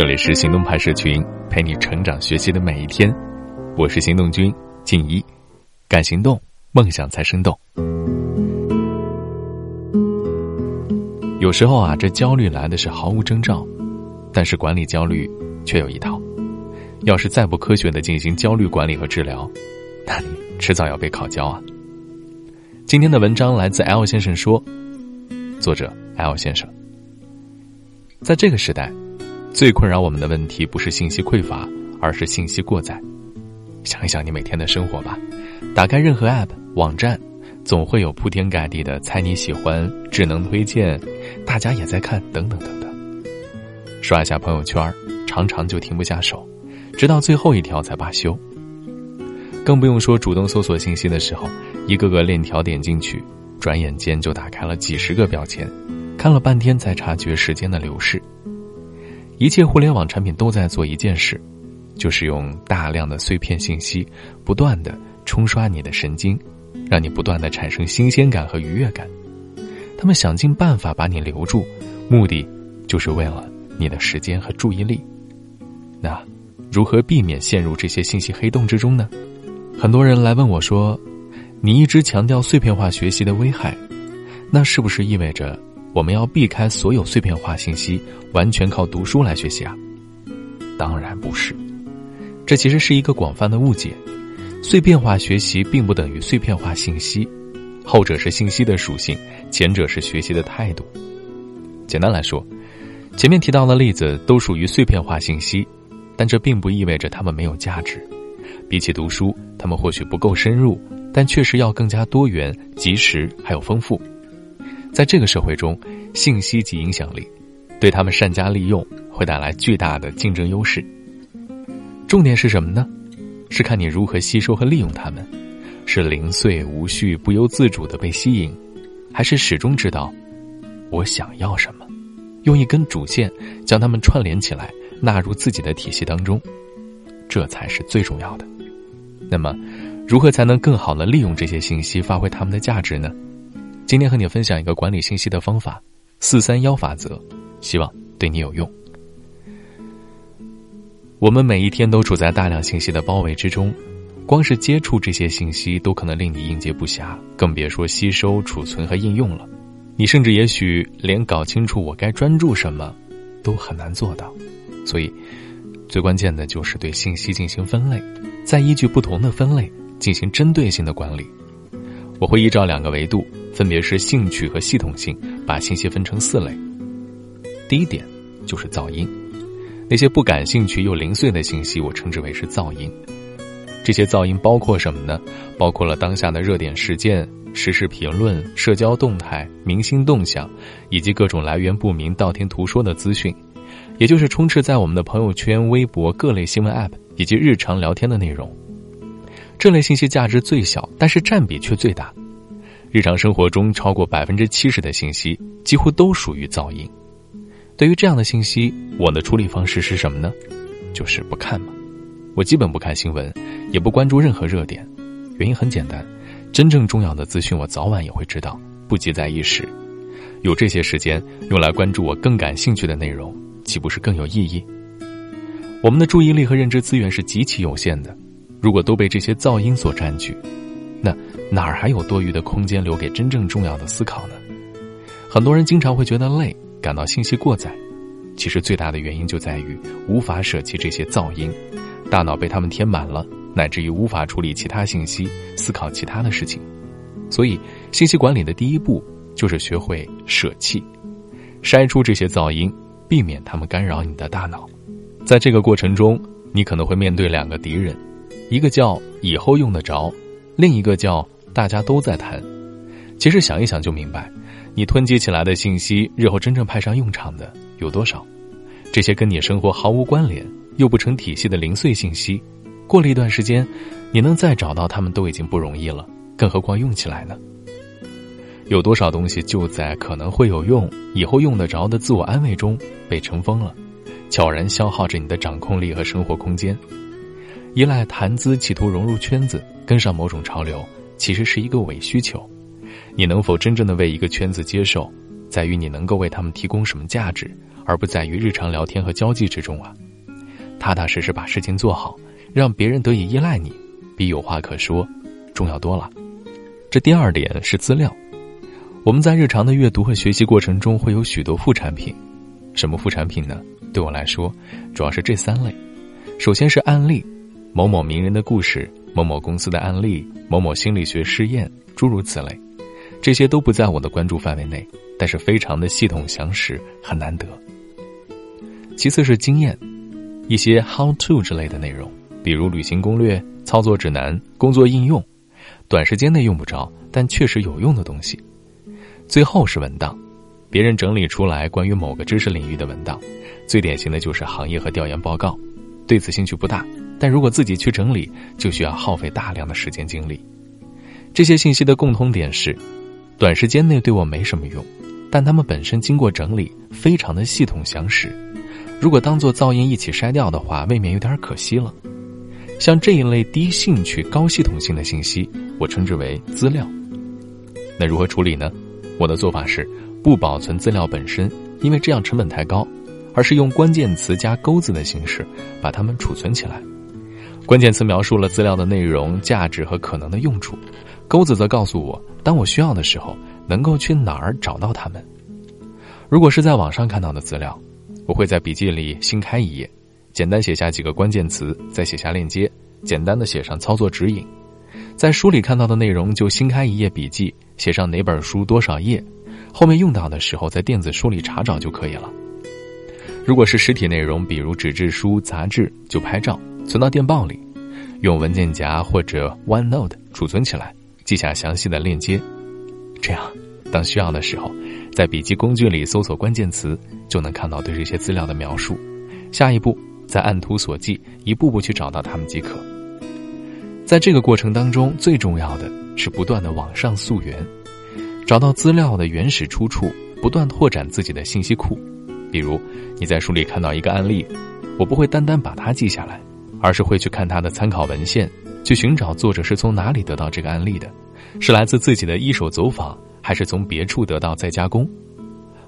这里是行动派社群，陪你成长学习的每一天。我是行动君静一，敢行动，梦想才生动。有时候啊，这焦虑来的是毫无征兆，但是管理焦虑却有一套。要是再不科学的进行焦虑管理和治疗，那你迟早要被烤焦啊。今天的文章来自 L 先生说，作者 L 先生，在这个时代。最困扰我们的问题不是信息匮乏，而是信息过载。想一想你每天的生活吧，打开任何 App 网站，总会有铺天盖地的猜你喜欢、智能推荐、大家也在看等等等等。刷一下朋友圈，常常就停不下手，直到最后一条才罢休。更不用说主动搜索信息的时候，一个个链条点进去，转眼间就打开了几十个标签，看了半天才察觉时间的流逝。一切互联网产品都在做一件事，就是用大量的碎片信息，不断的冲刷你的神经，让你不断的产生新鲜感和愉悦感。他们想尽办法把你留住，目的就是为了你的时间和注意力。那如何避免陷入这些信息黑洞之中呢？很多人来问我说：“你一直强调碎片化学习的危害，那是不是意味着？”我们要避开所有碎片化信息，完全靠读书来学习啊？当然不是，这其实是一个广泛的误解。碎片化学习并不等于碎片化信息，后者是信息的属性，前者是学习的态度。简单来说，前面提到的例子都属于碎片化信息，但这并不意味着它们没有价值。比起读书，它们或许不够深入，但确实要更加多元、及时还有丰富。在这个社会中，信息及影响力，对他们善加利用，会带来巨大的竞争优势。重点是什么呢？是看你如何吸收和利用它们，是零碎无序、不由自主的被吸引，还是始终知道我想要什么，用一根主线将它们串联起来，纳入自己的体系当中，这才是最重要的。那么，如何才能更好的利用这些信息，发挥他们的价值呢？今天和你分享一个管理信息的方法，四三幺法则，希望对你有用。我们每一天都处在大量信息的包围之中，光是接触这些信息都可能令你应接不暇，更别说吸收、储存和应用了。你甚至也许连搞清楚我该专注什么，都很难做到。所以，最关键的就是对信息进行分类，再依据不同的分类进行针对性的管理。我会依照两个维度，分别是兴趣和系统性，把信息分成四类。第一点就是噪音，那些不感兴趣又零碎的信息，我称之为是噪音。这些噪音包括什么呢？包括了当下的热点事件、时事评论、社交动态、明星动向，以及各种来源不明、道听途说的资讯，也就是充斥在我们的朋友圈、微博、各类新闻 App 以及日常聊天的内容。这类信息价值最小，但是占比却最大。日常生活中，超过百分之七十的信息几乎都属于噪音。对于这样的信息，我的处理方式是什么呢？就是不看嘛。我基本不看新闻，也不关注任何热点。原因很简单，真正重要的资讯我早晚也会知道，不急在一时。有这些时间用来关注我更感兴趣的内容，岂不是更有意义？我们的注意力和认知资源是极其有限的。如果都被这些噪音所占据，那哪儿还有多余的空间留给真正重要的思考呢？很多人经常会觉得累，感到信息过载，其实最大的原因就在于无法舍弃这些噪音，大脑被他们填满了，乃至于无法处理其他信息，思考其他的事情。所以，信息管理的第一步就是学会舍弃，筛出这些噪音，避免他们干扰你的大脑。在这个过程中，你可能会面对两个敌人。一个叫以后用得着，另一个叫大家都在谈。其实想一想就明白，你囤积起来的信息，日后真正派上用场的有多少？这些跟你生活毫无关联又不成体系的零碎信息，过了一段时间，你能再找到他们都已经不容易了，更何况用起来呢？有多少东西就在可能会有用、以后用得着的自我安慰中被尘封了，悄然消耗着你的掌控力和生活空间。依赖谈资，企图融入圈子，跟上某种潮流，其实是一个伪需求。你能否真正的为一个圈子接受，在于你能够为他们提供什么价值，而不在于日常聊天和交际之中啊。踏踏实实把事情做好，让别人得以依赖你，比有话可说重要多了。这第二点是资料。我们在日常的阅读和学习过程中会有许多副产品，什么副产品呢？对我来说，主要是这三类。首先是案例，某某名人的故事，某某公司的案例，某某心理学试验，诸如此类。这些都不在我的关注范围内，但是非常的系统详实，很难得。其次是经验，一些 how to 之类的内容，比如旅行攻略、操作指南、工作应用，短时间内用不着，但确实有用的东西。最后是文档，别人整理出来关于某个知识领域的文档，最典型的就是行业和调研报告。对此兴趣不大，但如果自己去整理，就需要耗费大量的时间精力。这些信息的共通点是，短时间内对我没什么用，但它们本身经过整理，非常的系统详实。如果当做噪音一起筛掉的话，未免有点可惜了。像这一类低兴趣、高系统性的信息，我称之为资料。那如何处理呢？我的做法是，不保存资料本身，因为这样成本太高，而是用关键词加钩子的形式把它们储存起来。关键词描述了资料的内容、价值和可能的用处，钩子则告诉我，当我需要的时候能够去哪儿找到它们。如果是在网上看到的资料，我会在笔记里新开一页，简单写下几个关键词，再写下链接，简单的写上操作指引。在书里看到的内容，就新开一页笔记，写上哪本书多少页，后面用到的时候在电子书里查找就可以了。如果是实体内容，比如纸质书、杂志，就拍照存到电报里，用文件夹或者 OneNote 储存起来，记下详细的链接。这样，当需要的时候，在笔记工具里搜索关键词，就能看到对这些资料的描述。下一步再按图索骥，一步步去找到它们即可。在这个过程当中，最重要的是不断的往上溯源，找到资料的原始出处，不断拓展自己的信息库。比如，你在书里看到一个案例，我不会单单把它记下来，而是会去看他的参考文献，去寻找作者是从哪里得到这个案例的，是来自自己的一手走访，还是从别处得到再加工。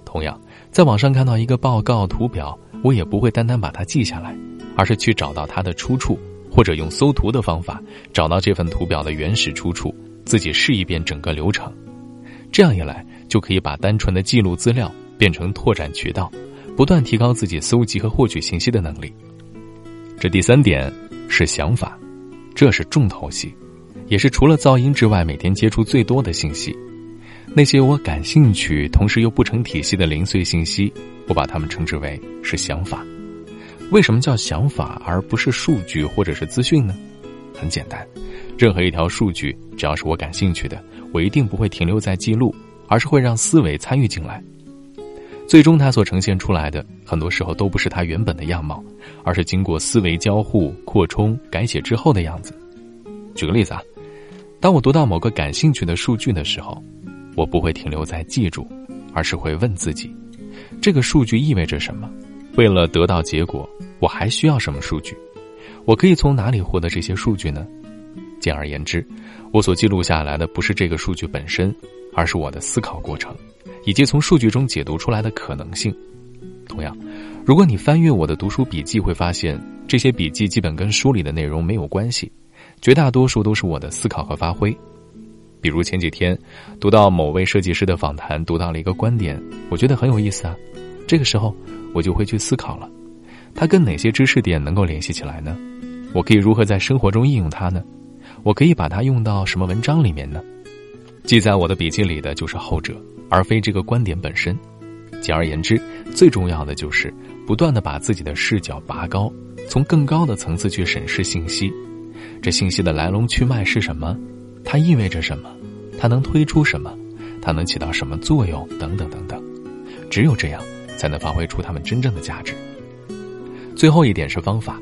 同样，在网上看到一个报告图表，我也不会单单把它记下来，而是去找到它的出处。或者用搜图的方法找到这份图表的原始出处，自己试一遍整个流程，这样一来就可以把单纯的记录资料变成拓展渠道，不断提高自己搜集和获取信息的能力。这第三点是想法，这是重头戏，也是除了噪音之外每天接触最多的信息。那些我感兴趣同时又不成体系的零碎信息，我把它们称之为是想法。为什么叫想法而不是数据或者是资讯呢？很简单，任何一条数据只要是我感兴趣的，我一定不会停留在记录，而是会让思维参与进来。最终它所呈现出来的，很多时候都不是它原本的样貌，而是经过思维交互、扩充、改写之后的样子。举个例子啊，当我读到某个感兴趣的数据的时候，我不会停留在记住，而是会问自己：这个数据意味着什么？为了得到结果，我还需要什么数据？我可以从哪里获得这些数据呢？简而言之，我所记录下来的不是这个数据本身，而是我的思考过程，以及从数据中解读出来的可能性。同样，如果你翻阅我的读书笔记，会发现这些笔记基本跟书里的内容没有关系，绝大多数都是我的思考和发挥。比如前几天读到某位设计师的访谈，读到了一个观点，我觉得很有意思啊。这个时候。我就会去思考了，它跟哪些知识点能够联系起来呢？我可以如何在生活中应用它呢？我可以把它用到什么文章里面呢？记在我的笔记里的就是后者，而非这个观点本身。简而言之，最重要的就是不断的把自己的视角拔高，从更高的层次去审视信息。这信息的来龙去脉是什么？它意味着什么？它能推出什么？它能起到什么作用？等等等等。只有这样。才能发挥出他们真正的价值。最后一点是方法，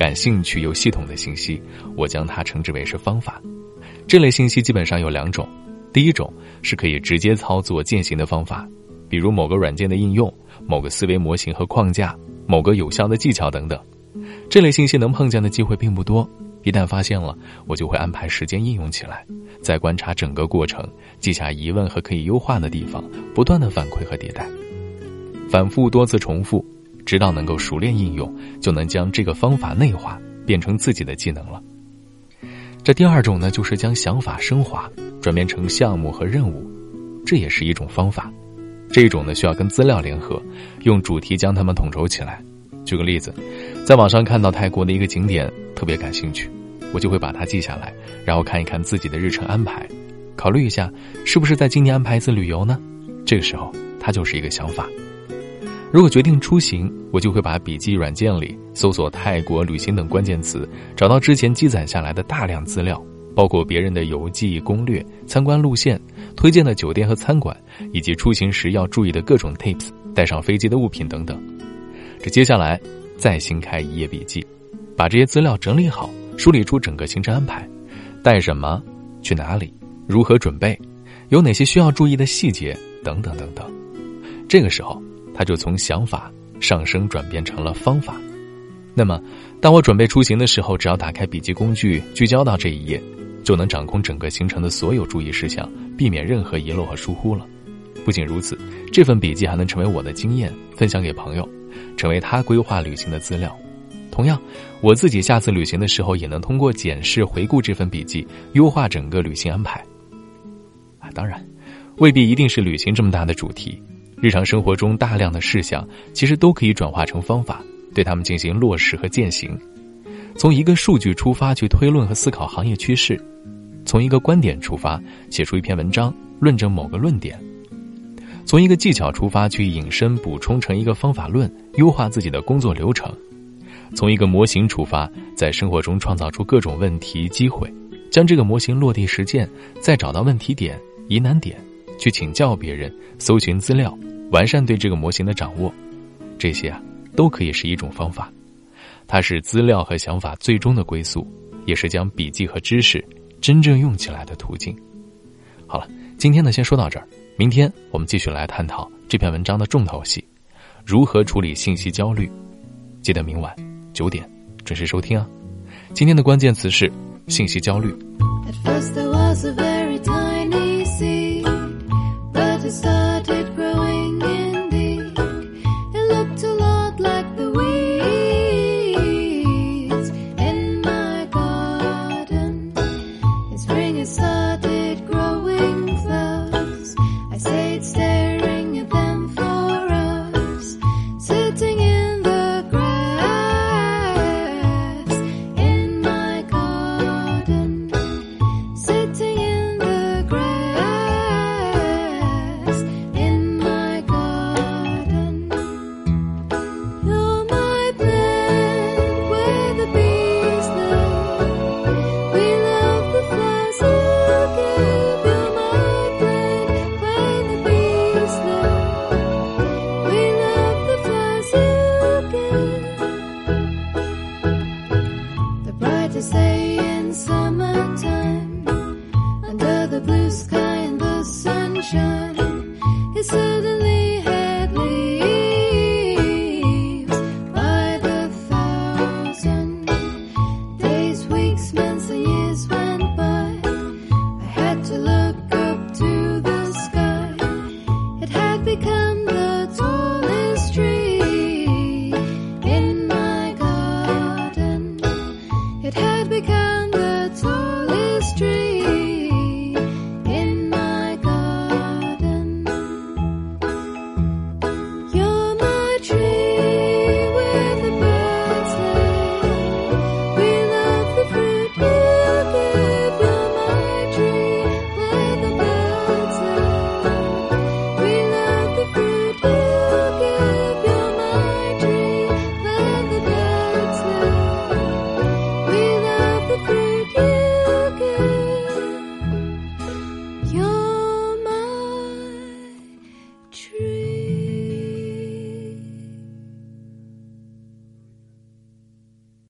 感兴趣又系统的信息，我将它称之为是方法。这类信息基本上有两种，第一种是可以直接操作践行的方法，比如某个软件的应用、某个思维模型和框架、某个有效的技巧等等。这类信息能碰见的机会并不多，一旦发现了，我就会安排时间应用起来，再观察整个过程，记下疑问和可以优化的地方，不断的反馈和迭代，反复多次重复，直到能够熟练应用，就能将这个方法内化，变成自己的技能了。这第二种呢，就是将想法升华，转变成项目和任务，这也是一种方法。这种呢，需要跟资料联合，用主题将它们统筹起来。举个例子，在网上看到泰国的一个景点，特别感兴趣，我就会把它记下来，然后看一看自己的日程安排，考虑一下是不是在今年安排一次旅游呢？这个时候，它就是一个想法。如果决定出行，我就会把笔记软件里搜索“泰国旅行”等关键词，找到之前积攒下来的大量资料，包括别人的游记攻略、参观路线、推荐的酒店和餐馆，以及出行时要注意的各种 tips、带上飞机的物品等等。这接下来再新开一页笔记，把这些资料整理好，梳理出整个行程安排，带什么，去哪里，如何准备，有哪些需要注意的细节等等等等。这个时候。他就从想法上升转变成了方法。那么，当我准备出行的时候，只要打开笔记工具，聚焦到这一页，就能掌控整个行程的所有注意事项，避免任何遗漏和疏忽了。不仅如此，这份笔记还能成为我的经验，分享给朋友，成为他规划旅行的资料。同样，我自己下次旅行的时候，也能通过检视、回顾这份笔记，优化整个旅行安排。啊，当然，未必一定是旅行这么大的主题。日常生活中大量的事项，其实都可以转化成方法，对他们进行落实和践行。从一个数据出发去推论和思考行业趋势，从一个观点出发写出一篇文章论证某个论点，从一个技巧出发去引申补充成一个方法论，优化自己的工作流程，从一个模型出发，在生活中创造出各种问题机会，将这个模型落地实践，再找到问题点、疑难点，去请教别人，搜寻资料。完善对这个模型的掌握，这些啊都可以是一种方法。它是资料和想法最终的归宿，也是将笔记和知识真正用起来的途径。好了，今天呢先说到这儿，明天我们继续来探讨这篇文章的重头戏：如何处理信息焦虑。记得明晚九点准时收听啊！今天的关键词是信息焦虑。At first there was a very tiny seed, but it started